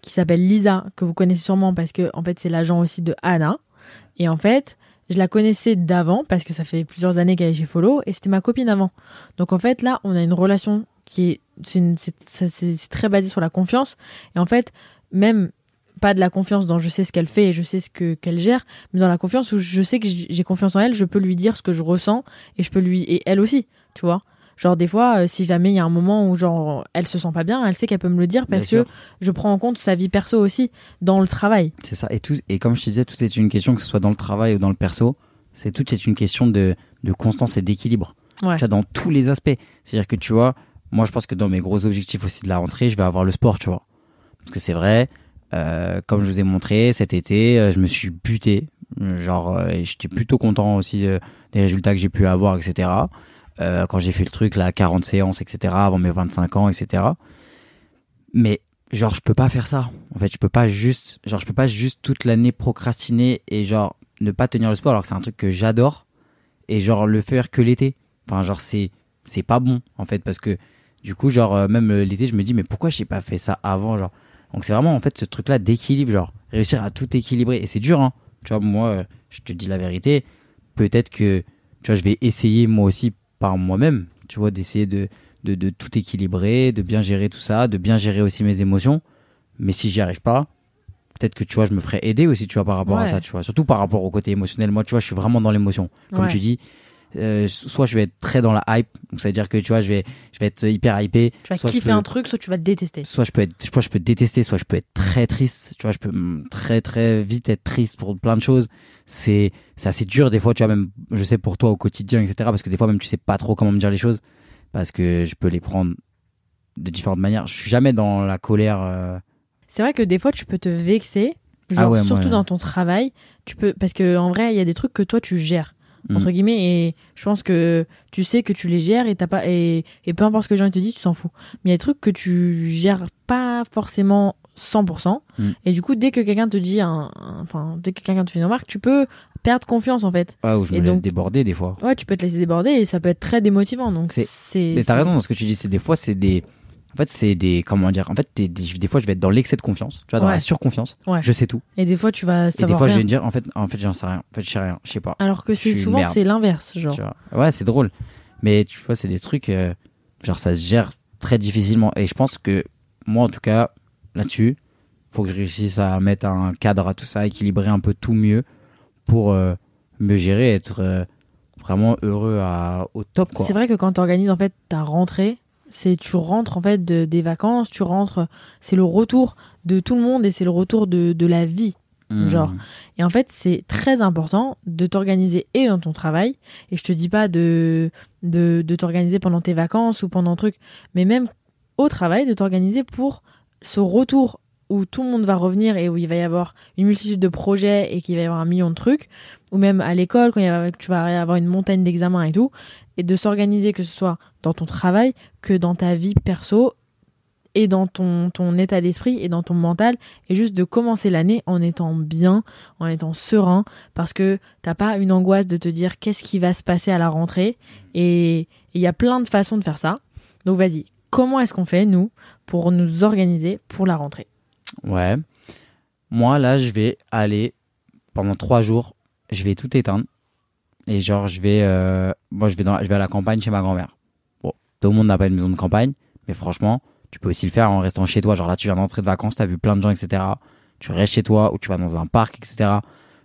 qui s'appelle Lisa que vous connaissez sûrement parce que en fait c'est l'agent aussi de Anna. Et en fait je la connaissais d'avant parce que ça fait plusieurs années qu'elle est chez Follow et c'était ma copine avant. Donc en fait là on a une relation qui est c'est très basé sur la confiance. Et en fait même pas de la confiance dans je sais ce qu'elle fait et je sais ce que qu'elle gère mais dans la confiance où je sais que j'ai confiance en elle je peux lui dire ce que je ressens et je peux lui et elle aussi tu vois genre des fois euh, si jamais il y a un moment où genre elle se sent pas bien elle sait qu'elle peut me le dire parce Bien que sûr. je prends en compte sa vie perso aussi dans le travail C'est ça. Et, tout, et comme je te disais, tout est une question, que ce soit dans le travail ou dans le perso, c'est tout est une question de, de constance et d'équilibre. ouais tu vois, dans tous les aspects. C'est-à-dire que tu vois, moi je pense que dans mes gros objectifs aussi de la rentrée, je vais avoir le sport, tu vois. Parce que c'est vrai, euh, comme je vous ai montré cet été, euh, je me suis buté. Genre, euh, j'étais plutôt content aussi des résultats que j'ai pu avoir, etc. Euh, quand j'ai fait le truc, là, 40 séances, etc., avant mes 25 ans, etc. Mais genre, je peux pas faire ça. En fait, je peux pas juste, genre, je peux pas juste toute l'année procrastiner et genre ne pas tenir le sport alors que c'est un truc que j'adore et genre le faire que l'été. Enfin, genre, c'est, c'est pas bon, en fait, parce que du coup, genre, euh, même euh, l'été, je me dis, mais pourquoi j'ai pas fait ça avant, genre? Donc, c'est vraiment, en fait, ce truc-là d'équilibre, genre, réussir à tout équilibrer. Et c'est dur, hein. Tu vois, moi, je te dis la vérité, peut-être que, tu vois, je vais essayer moi aussi par moi-même, tu vois, d'essayer de, de, de tout équilibrer, de bien gérer tout ça, de bien gérer aussi mes émotions. Mais si j'y arrive pas, peut-être que, tu vois, je me ferai aider aussi, tu vois, par rapport à ça, tu vois. Surtout par rapport au côté émotionnel. Moi, tu vois, je suis vraiment dans l'émotion. Comme Ouais. tu dis, euh, soit je vais être très dans la hype, donc ça veut dire que tu vois, je vais, je vais être hyper hypé. Tu vas soit kiffer peux- un truc, soit tu vas te détester. soit je peux être soit je peux détester soit je peux être très triste tu vois je peux mm, très très vite être triste pour plein de choses c'est c'est assez dur des fois tu vois même je sais pour toi au quotidien etc parce que des fois même tu sais pas trop comment me dire les choses parce que je peux les prendre de différentes manières je suis jamais dans la colère euh, C'est vrai que des fois, tu peux te vexer, genre Ah ouais, moi, surtout ouais. dans ton travail. Tu peux parce que en vrai, il y a des trucs que toi tu gères Mm. entre guillemets et je pense que tu sais que tu les gères et t'as pas et, et peu importe ce que les gens te disent, tu t'en fous. Mais il y a des trucs que tu gères pas forcément 100% Mm. et du coup, dès que quelqu'un te dit un, enfin dès que quelqu'un te fait une remarque, tu peux perdre confiance en fait. ouais, où je me Et laisse donc- déborder des fois Ouais, tu peux te laisser déborder et ça peut être très démotivant. Donc C'est- c'est mais t'as raison dans ce que tu dis c'est des fois c'est des en fait c'est des comment dire en fait des, des, des fois je vais être dans l'excès de confiance tu vois dans Ouais. la surconfiance Ouais. je sais tout Et des fois, tu vas et des savoir fois je vais me dire en fait en fait j'en sais rien en fait je sais rien je sais pas Alors que c'est souvent c'est l'inverse, genre. Tu vois. Ouais, c'est drôle. Mais tu vois, c'est des trucs, euh, genre ça se gère très difficilement. Et je pense que moi, en tout cas, là-dessus, faut que je réussisse à mettre un cadre à tout ça, équilibrer un peu tout mieux pour euh, me gérer, être euh, vraiment heureux à, au top, quoi. C'est vrai que quand tu organises en fait ta rentrée, c'est tu rentres en fait de- des vacances, tu rentres, c'est le retour de tout le monde et c'est le retour de, de la vie. Hmm. genre. Et en fait, c'est très important de t'organiser et dans ton travail. Et je te dis pas de, de, de t'organiser pendant tes vacances ou pendant un truc, mais même au travail, de t'organiser pour ce retour où tout le monde va revenir et où il va y avoir une multitude de projets et qu'il va y avoir un million de trucs, ou même à l'école quand tu vas avoir une montagne d'examens et tout, et de s'organiser que ce soit dans ton travail que dans ta vie perso et dans ton, ton état d'esprit et dans ton mental. Et juste de commencer l'année en étant bien, en étant serein. Parce que t'as pas une angoisse de te dire qu'est-ce qui va se passer à la rentrée. Et il y a plein de façons de faire ça. Donc vas-y, comment est-ce qu'on fait nous pour nous organiser pour la rentrée? Ouais. Moi, là, je vais aller pendant trois jours, je vais tout éteindre. Et genre, je vais, euh, moi, je vais, dans, je vais à la campagne chez ma grand-mère. Bon, tout le monde n'a pas une maison de campagne, mais franchement, tu peux aussi le faire en restant chez toi. Genre là, tu viens d'entrer de vacances, t'as vu plein de gens, etc. Tu restes chez toi ou tu vas dans un parc, etc.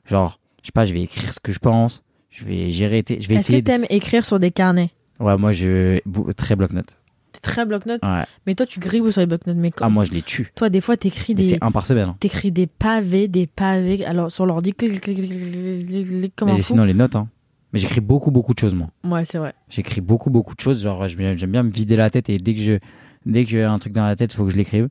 Genre, je sais pas, je vais écrire ce que je pense, je vais gérer, je vais Est-ce que essayer. de- t'aimes écrire sur des carnets? Ouais, moi, je très bloc-notes. T'es très bloc-notes, Ouais. mais toi tu gribouilles sur les bloc-notes. Mais Ah, moi, je les tue. toi, des fois, t'écris des, c'est un par semaine. hein. t'écris des pavés, des pavés. Alors sur l'ordi, clic, comme Mais sinon, les notes, hein. Mais j'écris beaucoup, beaucoup de choses, moi. Ouais, c'est vrai. J'écris beaucoup, beaucoup de choses. Genre, j'aime bien me vider la tête et dès que je, dès que j'ai un truc dans la tête, il faut que je l'écrive.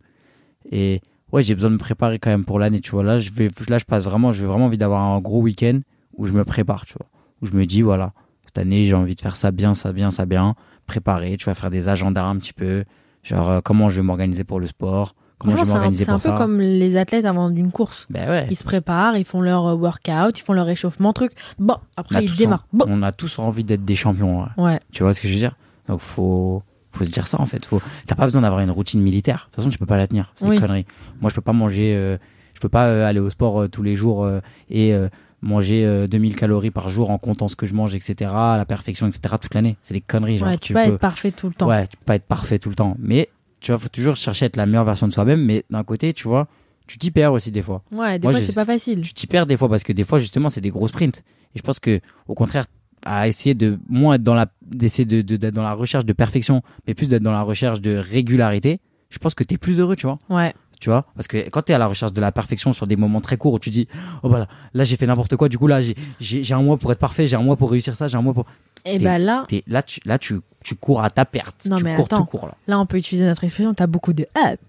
Et ouais, j'ai besoin de me préparer quand même pour l'année, tu vois. Là, je vais, là, je passe vraiment, j'ai vraiment envie d'avoir un gros week-end où je me prépare, tu vois. Où je me dis, voilà, cette année, j'ai envie de faire ça bien, ça bien, ça bien. Préparer, tu vas faire des agendas un petit peu. Genre, euh, comment je vais m'organiser pour le sport. Comment je vais Franchement, c'est un, m'organiser c'est un pour peu ça. comme les athlètes avant d'une course. Ben ouais. Ils se préparent, ils font leur euh, workout, ils font leur réchauffement, truc. Bon, On après ils démarrent. en- Bon. On a tous envie d'être des champions. ouais. Ouais. Tu vois ce que je veux dire? Donc faut faut se dire ça en fait. Faut t'as pas besoin d'avoir une routine militaire. De toute façon, tu peux pas la tenir. C'est Oui. des conneries. Moi, je peux pas manger euh, je peux pas euh, aller au sport euh, tous les jours et manger euh, 2000 calories par jour en comptant ce que je mange etc. à la perfection etc. toute l'année. C'est des conneries genre ouais, tu peux pas être parfait tout le temps. Ouais, tu peux pas être parfait tout le temps, mais tu vois, faut toujours chercher à être la meilleure version de soi-même mais d'un côté, tu vois, tu t'y perds aussi des fois Ouais, des Moi, fois je- c'est pas facile. tu t'y perds des fois parce que des fois justement c'est des gros sprints et je pense que au contraire à essayer de moins être dans la d'essayer de de- d'être dans la recherche de perfection mais plus d'être dans la recherche de régularité je pense que t'es plus heureux tu vois Ouais. Tu vois parce que quand t'es à la recherche de la perfection sur des moments très courts où tu dis oh bah là, là j'ai fait n'importe quoi du coup là j'ai un mois pour être parfait j'ai un mois pour réussir ça j'ai un mois pour Et T'es- bah là, là tu là tu tu cours à ta perte Non, tu mais cours attends. tout court là là on peut utiliser notre expression, t'as beaucoup de up.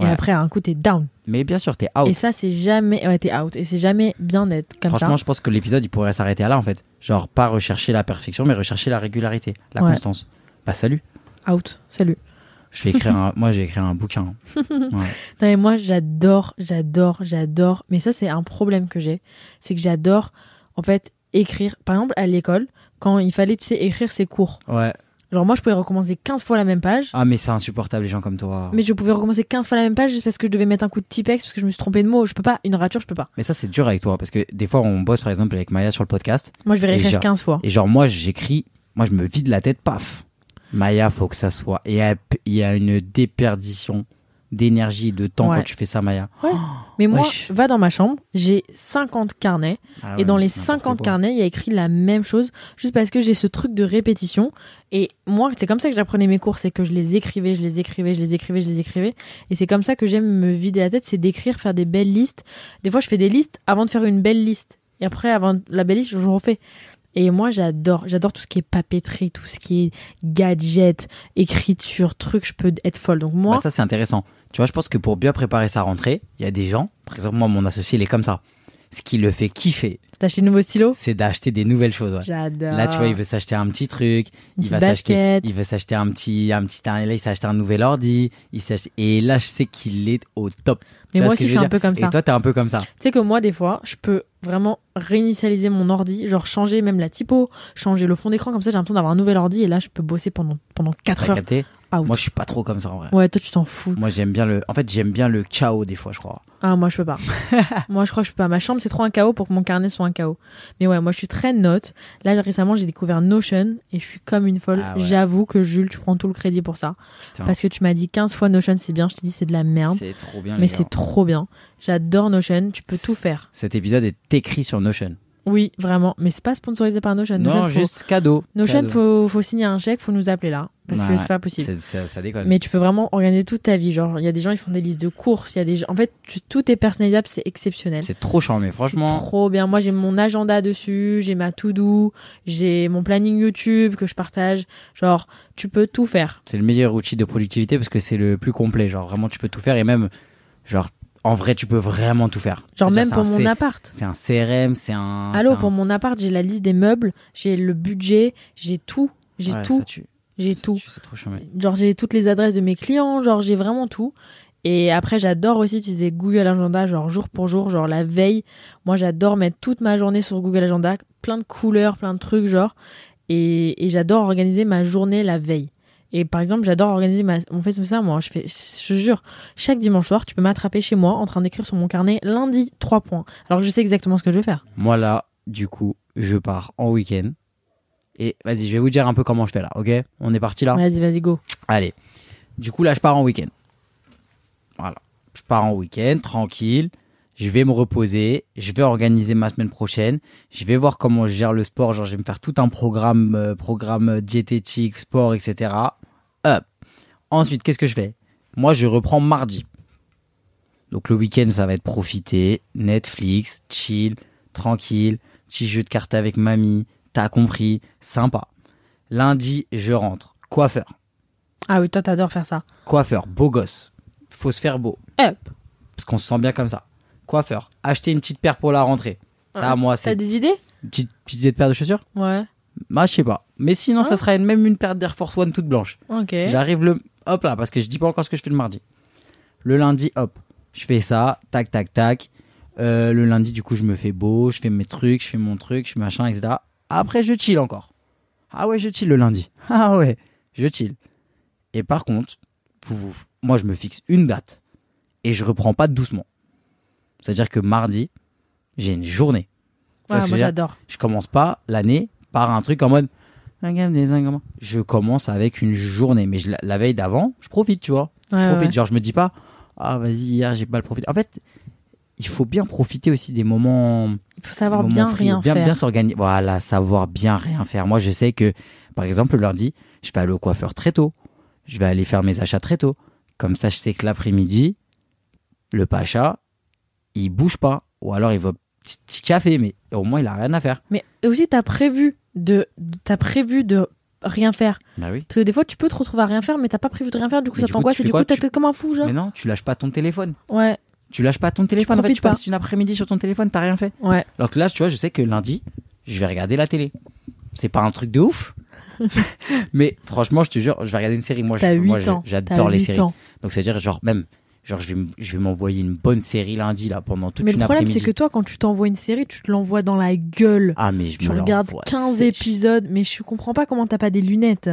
Et après, à un coup, t'es down. mais bien sûr t'es out Et ça, c'est jamais. Ouais, t'es out. Et c'est jamais bien d'être comme Franchement, ça. je pense que l'épisode il pourrait s'arrêter à là en fait. Genre pas rechercher la perfection, mais rechercher la régularité, la Ouais. constance. Bah salut. Out. Salut. Je vais écrire un, moi j'ai écrit un bouquin. Ouais. Non, mais moi, j'adore, j'adore, j'adore. Mais ça, c'est un problème que j'ai. C'est que j'adore, en fait, écrire. Par exemple, à l'école, quand il fallait, tu sais, écrire ses cours. Ouais. Genre, moi, je pouvais recommencer 15 fois la même page. Ah mais c'est insupportable les gens comme toi. Mais je pouvais recommencer 15 fois la même page juste parce que je devais mettre un coup de typex parce que je me suis trompé de mot. Je peux pas. Une rature, je peux pas. Mais ça c'est dur avec toi parce que des fois on bosse par exemple avec Maya sur le podcast Moi, je vais réécrire genre- 15 fois. et genre moi j'écris, moi je me vide la tête, paf. Maya faut que ça soit et il y a- une déperdition d'énergie, de temps Ouais. quand tu fais ça, Maya. Mais moi, Wesh. va dans ma chambre, j'ai 50 carnets. Ah et ouais, dans les c'est n'importe 50 quoi. carnets, il y a écrit la même chose, juste parce que j'ai ce truc de répétition. Et moi, c'est comme ça que j'apprenais mes cours, c'est que je les écrivais, je les écrivais, je les écrivais, je les écrivais. Et c'est comme ça que j'aime me vider la tête, c'est d'écrire, faire des belles listes. Des fois, je fais des listes avant de faire une belle liste. Et après, avant la belle liste, je refais. Et moi, j'adore, j'adore tout ce qui est papeterie, tout ce qui est gadget, écriture, trucs, je peux être folle. Donc moi, Bah, ça, c'est intéressant. Tu vois, je pense que pour bien préparer sa rentrée, il y a des gens, par exemple, moi, mon associé, il est comme ça. Ce qui le fait kiffer, acheté de nouveaux stylos? C'est d'acheter des nouvelles choses. ouais. J'adore. Là, tu vois, il veut s'acheter un petit truc. Une il va s'acheter, basket. il veut s'acheter un petit, un petit, là, il s'est acheté un nouvel ordi. Il et là, je sais qu'il est au top. Mais Tu moi aussi, je suis un peu comme ça. Et toi, t'es un peu comme ça. Tu sais que moi, des fois, je peux vraiment réinitialiser mon ordi, genre changer même la typo, changer le fond d'écran, comme ça j'ai l'impression d'avoir un nouvel ordi et là je peux bosser pendant, pendant 4 T'as heures. capté? Out. Moi, je suis pas trop comme ça, en vrai. Ouais, toi tu t'en fous. Moi, j'aime bien le, en fait, j'aime bien le chaos, des fois, je crois. Ah, moi je peux pas. moi je crois que je peux pas. Ma chambre c'est trop un chaos pour que mon carnet soit un chaos. Mais ouais, moi je suis très note. Là récemment j'ai découvert Notion et je suis comme une folle. Ah ouais. J'avoue que Jules, tu prends tout le crédit pour ça. Putain. Parce que tu m'as dit 15 fois Notion c'est bien, je t'ai dit c'est de la merde. C'est trop bien, Mais c'est trop bien. J'adore Notion, tu peux tout faire. Cet épisode est écrit sur Notion. Oui, vraiment. Mais c'est pas sponsorisé par Notion. Notion, Non, faut- juste cadeau. Notion, Cadeau. faut, faut signer un chèque, faut nous appeler là. Parce que c'est pas possible. c'est- ça, ça déconne. Mais tu peux vraiment organiser toute ta vie. Genre, il y a des gens, ils font des listes de courses. Il y a des gens... En fait, tu- tout est personnalisable, c'est exceptionnel. C'est trop charmé, C'est franchement. trop bien. Moi, j'ai mon agenda dessus, j'ai ma to-do, j'ai mon planning YouTube que je partage. Genre, tu peux tout faire. C'est le meilleur outil de productivité parce que c'est le plus complet. Genre, vraiment, tu peux tout faire et même, genre, en vrai, tu peux vraiment tout faire. Genre, même pour mon appart. C'est un CRM, c'est un. Allô, pour mon appart, j'ai la liste des meubles, j'ai le budget, j'ai tout. J'ai tout. J'ai tout. Genre j'ai toutes les adresses de mes clients, genre j'ai vraiment tout. Et après j'adore aussi utiliser Google Agenda, genre jour pour jour, genre la veille. Moi j'adore mettre toute ma journée sur Google Agenda, plein de couleurs, plein de trucs, genre. Et, et j'adore organiser ma journée la veille. Et par exemple, j'adore organiser ma. On fait ça, moi. Je fais, je te jure, chaque dimanche soir, tu peux m'attraper chez moi en train d'écrire sur mon carnet lundi 3 points. Alors que je sais exactement ce que je vais faire. Moi, là, du coup, je pars en week-end. Et vas-y, je vais vous dire un peu comment je fais là, ok? On est parti là Vas-y, vas-y, go. Allez. Du coup, là, je pars en week-end. Voilà. Je pars en week-end, tranquille. Je vais me reposer. Je vais organiser ma semaine prochaine. Je vais voir comment je gère le sport. Genre, je vais me faire tout un programme, euh, programme diététique, sport, etc. Hop. Ensuite, qu'est-ce que je fais? Moi, je reprends mardi. Donc, le week-end, ça va être profiter. Netflix, chill, tranquille. Petit jeu de cartes avec mamie. T'as compris. Sympa. Lundi, je rentre. Coiffeur Ah oui, toi t'adores faire ça. coiffeur, beau gosse. Faut se faire beau. Hop. Parce qu'on se sent bien comme ça. Coiffeur, acheter une petite paire pour la rentrée. Ça, Ouais. moi, T'as c'est des idées une petite, petite paire de chaussures Ouais. Bah, je sais pas. Mais sinon, Ah. ça une- même une paire d'Air Force One toute blanche. Ok. J'arrive le. Hop là, parce que je dis pas encore ce que je fais le mardi. Le lundi, hop. Je fais ça, tac, tac, tac. Euh, le lundi, du coup, je me fais beau, je fais mes trucs, je fais mon truc, je fais machin, etc. Après, je chill encore. Ah ouais, je chill le lundi. Ah ouais, je chill. Et par contre, vous, vous- moi, je me fixe une date et je reprends pas doucement. C'est-à-dire que mardi, j'ai une journée. Ouais, moi j'adore. je commence pas l'année par un truc en mode je commence avec une journée. Mais je, la, la veille d'avant je profite tu vois. Je profite. ouais. genre je me dis pas ah vas-y hier j'ai pas le profité en fait il faut bien profiter aussi des moments Il faut savoir bien free, rien bien, faire. bien s'organiser voilà savoir bien rien faire. Moi je sais que par exemple le lundi je vais aller au coiffeur très tôt. Je vais aller faire mes achats très tôt. Comme ça je sais que l'après-midi le pacha il bouge pas ou alors il va petit, café mais au moins il a rien à faire Mais aussi, t'as prévu de, t'as prévu de rien faire. bah oui Parce que des fois, tu peux te retrouver à rien faire, mais t'as pas prévu de rien faire. Du coup, Mais ça t'angoisse tu et du coup, t'es Tu- comme un fou, genre. Mais non, tu lâches pas ton téléphone. Ouais, Tu lâches pas ton téléphone. En fait, tu passes pas. une après-midi sur ton téléphone, t'as rien fait. ouais. Alors que là, tu vois, je sais que lundi, je vais regarder la télé. C'est pas un truc de ouf. mais franchement, je te jure, je vais regarder une série. Moi, je- T'as moi, 8 je- ans. j'adore les 8 séries. ans. Donc, c'est-à-dire, genre, même, genre, je vais, je vais m'envoyer une bonne série lundi, là, pendant toute Mais une le problème, après-midi. c'est que toi, quand tu t'envoies une série, tu te l'envoies dans la gueule. Ah, mais je tu me regardes l'envoie 15 sèche. épisodes, mais je comprends pas comment t'as pas des lunettes.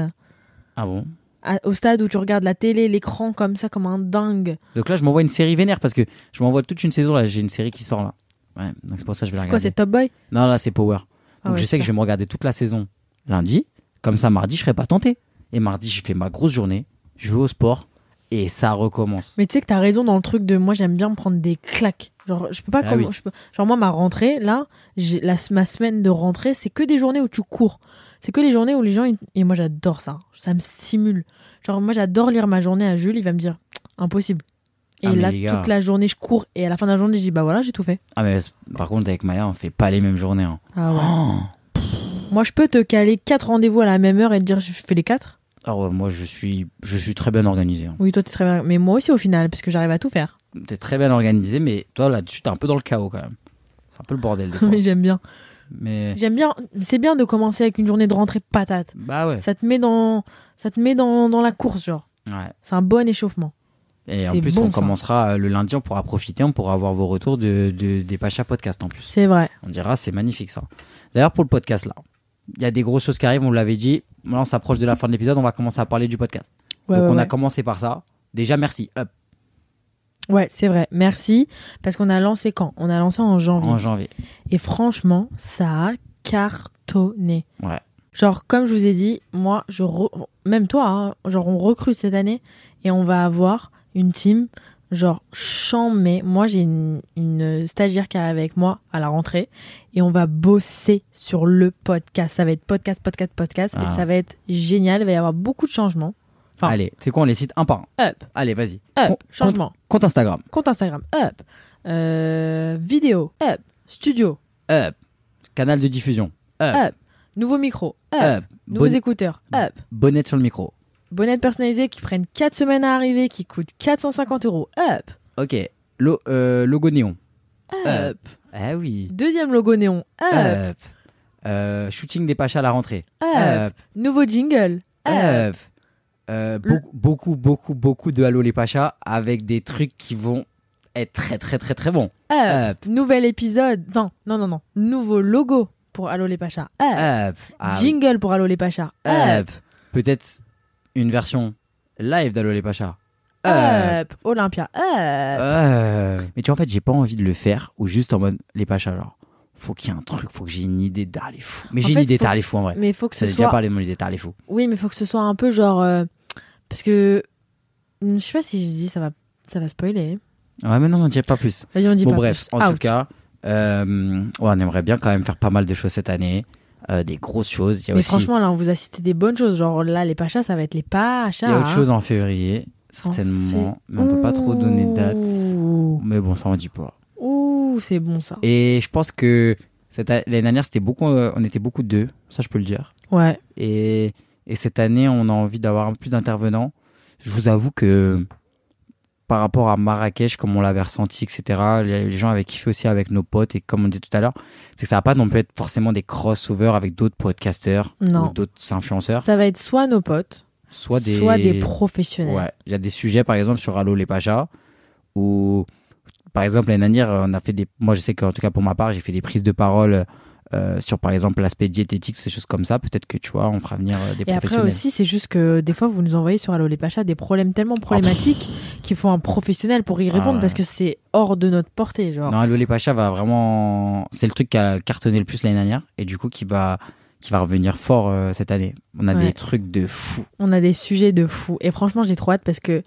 Ah bon? À- au stade où tu regardes la télé, l'écran comme ça, comme un dingue. Donc là, je m'envoie une série vénère parce que je m'envoie toute une saison, là. J'ai une série qui sort, là. Ouais, donc c'est pour ça que je vais la C'est quoi, regarder. c'est Top Boy? Non, là, c'est Power. Ah Donc ouais, je sais que je vais me regarder toute la saison lundi. Comme ça, mardi, je serai pas tenté. Et mardi, je fais ma grosse journée. Je vais au sport. Et ça recommence. Mais tu sais que t'as raison dans le truc de moi j'aime bien me prendre des claques. Genre je peux pas Ah comme oui. je peux- genre moi ma rentrée là, j'ai la ma semaine de rentrée, c'est que des journées où tu cours. C'est que les journées où les gens ils- et moi j'adore ça. Ça me stimule. Genre moi j'adore lire ma journée à Jules, il va me dire impossible. Et Ah, là gars. toute la journée je cours et à la fin de la journée je dis bah voilà, j'ai tout fait. Ah, mais par contre, avec Maya, on fait pas les mêmes journées. hein. Ah ouais. Oh. Moi je peux te caler quatre rendez-vous à la même heure et te dire je fais les quatre. Ah ouais, moi, je suis, je suis très bien organisé. hein. Oui, toi t'es très bien mais moi aussi au final parce que j'arrive à tout faire. T'es très bien organisé, mais toi, là-dessus, t'es un peu dans le chaos quand même. C'est un peu le bordel des fois. Mais j'aime bien. mais. J'aime bien c'est bien de commencer avec une journée de rentrée patate. Bah ouais. Ça te met dans ça te met dans, dans la course genre. ouais. C'est un bon échauffement. Et en C'est plus, bon, on ça. commencera euh, le lundi, on pourra profiter, on pourra avoir vos retours de, de- des Pacha Podcast en plus. C'est vrai. On dira, c'est magnifique ça. D'ailleurs, pour le podcast là, il y a des grosses choses qui arrivent, on l'avait dit. Maintenant, on s'approche de la fin de l'épisode, on va commencer à parler du podcast. Ouais, Donc, ouais, on a ouais. commencé par ça. Déjà, merci. Up, Ouais, c'est vrai. Merci. Parce qu'on a lancé quand? On a lancé en janvier. en janvier. Et franchement, ça a cartonné. Ouais. Genre, comme je vous ai dit, moi, je re- même toi, hein, genre, on recrute cette année et on va avoir une team, genre, mais Moi, j'ai une, une stagiaire qui est avec moi à la rentrée et on va bosser sur le podcast. Ça va être podcast, podcast, podcast Ah. et ça va être génial. Il va y avoir beaucoup de changements. Enfin- Allez, c'est quoi On les cite un par un. Up, Allez, vas-y. up, changement. Compte Instagram. Compte Instagram, up. Euh, vidéo, up. Studio, Up. Canal de diffusion. Up. up. Nouveau micro, up. Up. Nouveaux écouteurs, up. Bonnette sur le micro. Bonnettes personnalisées qui prennent 4 semaines à arriver, qui coûtent 450 euros, up. Ok. Lo- euh, logo néon. Up. Ah oui. Deuxième logo néon, up. Up. Euh, shooting des Pachas à la rentrée. Up. Up. Nouveau jingle, up. Up. Euh, beaucoup, beaucoup, beaucoup, beaucoup de Halo les Pachas avec des trucs qui vont être très, très, très, très bons. Up. Up. Nouvel épisode, non, non, non, non. Nouveau logo pour Allo les Pachas, up. Up. Ah, Jingle pour Allo les Pachas, up. Up. Peut-être une version live d'Halo les Pachas. Up. Olympia, up. Up. Mais tu vois, en fait, j'ai pas envie de le faire ou juste en mode les Pachas, genre. Faut qu'il y ait un truc, faut que j'ai une idée d'aller fou. Mais j'ai une idée d'aller fou en vrai. Mais faut que ce j'ai déjà soit. parlé de mon idée d'aller fou. Oui, mais faut que ce soit un peu genre. euh, Parce que. Je sais pas si je dis ça va, ça va spoiler. Ouais, mais non, on dirait pas plus. Vas-y, on dit Bon, pas bref, plus. en tout Out. cas, euh, ouais, on aimerait bien quand même faire pas mal de choses cette année. Euh, des grosses choses. Il y a Mais aussi franchement, là, on vous a cité des bonnes choses. Genre là, les Pachas, ça va être les Pachas. il y a autre chose en février, certainement. Mais on peut pas trop donner de date. Ouh, Mais bon, ça on dit pas. Ouh, c'est bon ça. Et je pense que l'année dernière, c'était beaucoup, euh, on était beaucoup de deux. Ça, je peux le dire. Ouais. Et, et cette année, on a envie d'avoir un peu plus d'intervenants. Je vous avoue que par rapport à Marrakech, comme on l'avait ressenti, etc., les, gens avaient kiffé aussi avec nos potes. Et comme on disait tout à l'heure, c'est que ça va pas non plus être forcément des crossovers avec d'autres podcasters Non. ou d'autres influenceurs. Ça va être soit nos potes, Soit des, soit des professionnels. Ouais, il y a des sujets par exemple sur Allo les Pachas où par exemple l'année dernière on a fait des moi je sais qu'en tout cas pour ma part j'ai fait des prises de parole euh, sur par exemple l'aspect diététique ces choses comme ça peut-être que tu vois on fera venir euh, des Et après aussi, c'est juste que des fois, vous nous envoyez sur Allo les Pachas des problèmes tellement problématiques qu'il faut un professionnel pour y Ah répondre parce que c'est hors de notre portée. Genre. non Allo les Pachas va vraiment c'est le truc qui a cartonné le plus l'année dernière et du coup qui va qui va revenir fort euh, cette année on a Ouais. des trucs de fou On a des sujets de fou. Et franchement, j'ai trop hâte parce que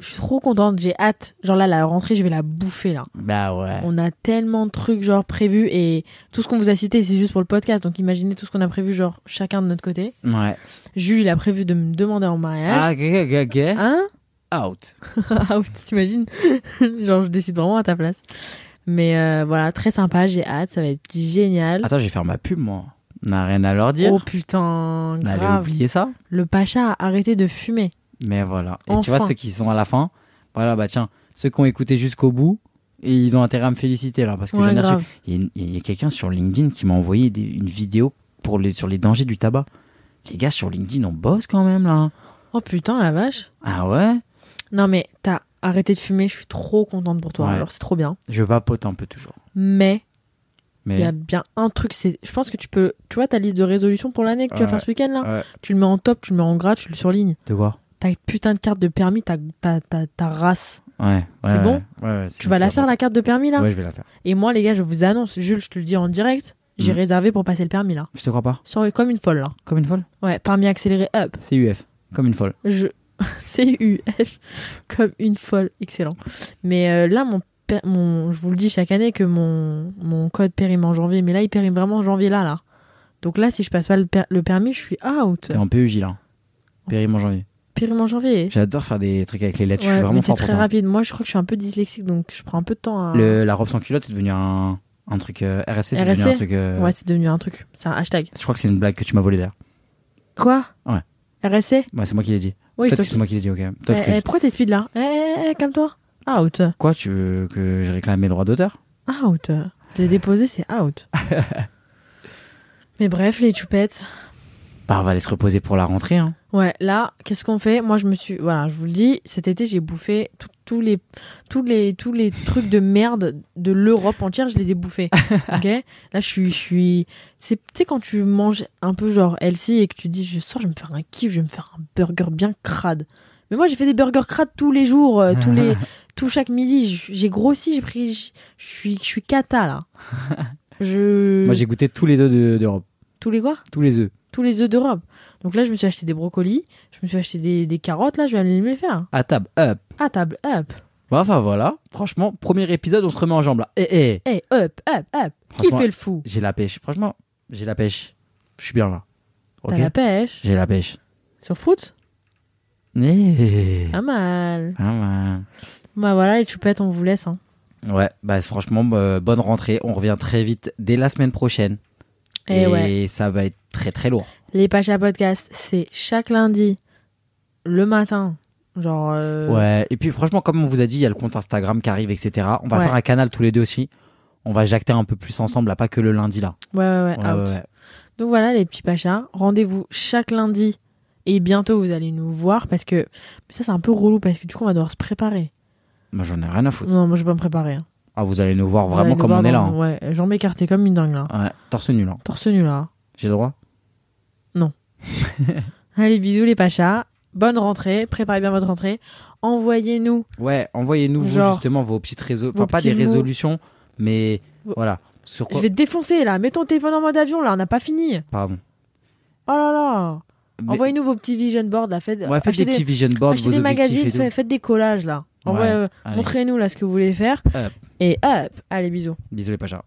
je suis trop contente. J'ai hâte. Genre là, la rentrée, je vais la bouffer là. bah ouais On a tellement de trucs genre prévus et tout ce qu'on vous a cité, c'est juste pour le podcast. Donc imaginez tout ce qu'on a prévu, genre chacun de notre côté. ouais Jules, il a prévu de me demander en mariage. ah ok ok ok Hein? Out oui, t'imagines? Genre, je décide vraiment à ta place. Mais euh, voilà, très sympa, j'ai hâte, ça va être génial. attends je vais faire ma pub moi on n'a rien à leur dire Oh putain, on allait grave. oublier ça Le Pacha a arrêté de fumer. Mais voilà. Et tu vois, ceux qui sont à la fin, voilà, bah tiens, ceux qui ont écouté jusqu'au bout, et ils ont intérêt à me féliciter là. Parce que Ouais, j'en ai reçu-. Il y a, il quelqu'un sur LinkedIn qui m'a envoyé des- une vidéo pour les, sur les dangers du tabac. Les gars sur LinkedIn, on bosse quand même là. Oh putain, la vache. Ah ouais? Non mais t'as arrêté de fumer, je suis trop contente pour toi. Ouais. Alors c'est trop bien. Je vapote un peu toujours. Mais il Mais y a bien un truc, c'est, je pense que tu peux, tu vois ta liste de résolutions pour l'année que tu vas faire ce week-end là, tu le mets en top, tu le mets en gras, tu le surlignes. de quoi? Ta putain de carte de permis, ta, ta, ta, ta race. Ouais. ouais, C'est ouais, bon ouais, Tu vas la faire la carte de permis là? Ouais, je vais la faire. Et moi les gars, je vous annonce, Jules, je te le dis en direct, j'ai Mm. réservé pour passer le permis là. Je te crois pas Sur, comme une folle là. Comme une folle? Ouais, permis accéléré up. C'est UF. Comme une folle. Je... C-U-F comme une folle. Excellent. Mais euh, là, mon, per- mon, je vous le dis chaque année que mon, mon code périme en janvier. Mais là, il périme vraiment en janvier là, là. Donc là, si je passe pas le, per- le permis, je suis out. T'es en PUJ là. Périm en janvier. Périme en janvier. J'adore faire des trucs avec les lettres. je Ouais, suis mais vraiment fort pour très ça. rapide. Moi, je crois que je suis un peu dyslexique, donc je prends un peu de temps à. Le, la robe sans culotte, c'est devenu un, un truc euh, RSC. C'est devenu un truc. euh, Ouais, c'est devenu un truc. C'est un hashtag. Je crois que c'est une blague que tu m'as volé d'ailleurs. Quoi? Ouais. RSC Ouais, c'est moi qui l'ai dit. Oui, Peut-être toi, que c'est moi qui l'ai dit, ok. Peut-être Eh, que eh, je- pourquoi t'es speed là? Eh, eh, eh, calme-toi. Out. Quoi, tu veux que je réclame mes droits d'auteur? Out. Je l'ai déposé, c'est out. Mais bref, les choupettes. Bah, on va aller se reposer pour la rentrée. Hein. Ouais, là, qu'est-ce qu'on fait? Moi, je me suis. Voilà, je vous le dis, cet été, j'ai bouffé tous les, tous, les, tous les trucs de merde de l'Europe entière, je les ai bouffés. ok? Là, je suis. Je suis... c'est- Tu sais, quand tu manges un peu genre healthy et que tu dis, je sors, je vais me faire un kiff, je vais me faire un burger bien crade. Mais moi, j'ai fait des burgers crades tous les jours, euh, tous les, tout chaque midi. J'ai grossi, j'ai pris. Je suis, je suis cata, là. Je. Moi, j'ai goûté tous les œufs de- d'Europe. Tous les quoi? Tous les œufs. Tous les œufs d'Europe. Donc là, je me suis acheté des brocolis, je me suis acheté des, des carottes, là, je vais aller me les faire. À table, up. À table, up. Bon, enfin voilà. Franchement, premier épisode, on se remet en jambes là. Eh, eh. Hey, up, up, up. Qui fait le fou? J'ai la pêche. Franchement, j'ai la pêche. Je suis bien là. T'as la pêche? J'ai la pêche. Sur foot? Eh. Pas mal. Ah, ouais. Bah voilà, les choupettes, on vous laisse. Hein. Ouais, bah franchement, euh, bonne rentrée. On revient très vite dès la semaine prochaine. Et, Et ouais, ça va être très très lourd. les Pacha Podcast, c'est chaque lundi, le matin. Genre. euh, Ouais, et puis franchement, comme on vous a dit, il y a le compte Instagram qui arrive, etc. On va Ouais. faire un canal tous les deux aussi. On va jacter un peu plus ensemble, là, pas que le lundi là. Ouais, ouais, ouais. Donc voilà, les petits Pachas. Rendez-vous chaque lundi. Et bientôt, vous allez nous voir parce que. Mais ça, c'est un peu relou parce que du coup, on va devoir se préparer. Moi, j'en ai rien à foutre. Non, moi, je vais pas me préparer. hein. Ah, vous allez nous voir vraiment nous comme voir on est là. hein. Ouais, jambes écartées comme une dingue là. Ouais, torse nu là. Torse nu là. J'ai droit? Allez, bisous les Pachas. Bonne rentrée. Préparez bien votre rentrée. Envoyez-nous. Ouais, envoyez-nous justement vos petites résolutions. Enfin, pas des mots. résolutions, mais Vos- voilà. Sur quoi Je vais te défoncer là. Mets ton téléphone en mode avion là. On n'a pas fini. Pardon. Oh là là. Mais- Envoyez-nous vos petits vision boards là. Faites, Ouais, faites des petits vision boards, achetez vos des magazines. fait- faites des collages là. Envoyez- Ouais, euh. Montrez-nous là ce que vous voulez faire. Et hop. Allez, bisous. Bisous les pachas.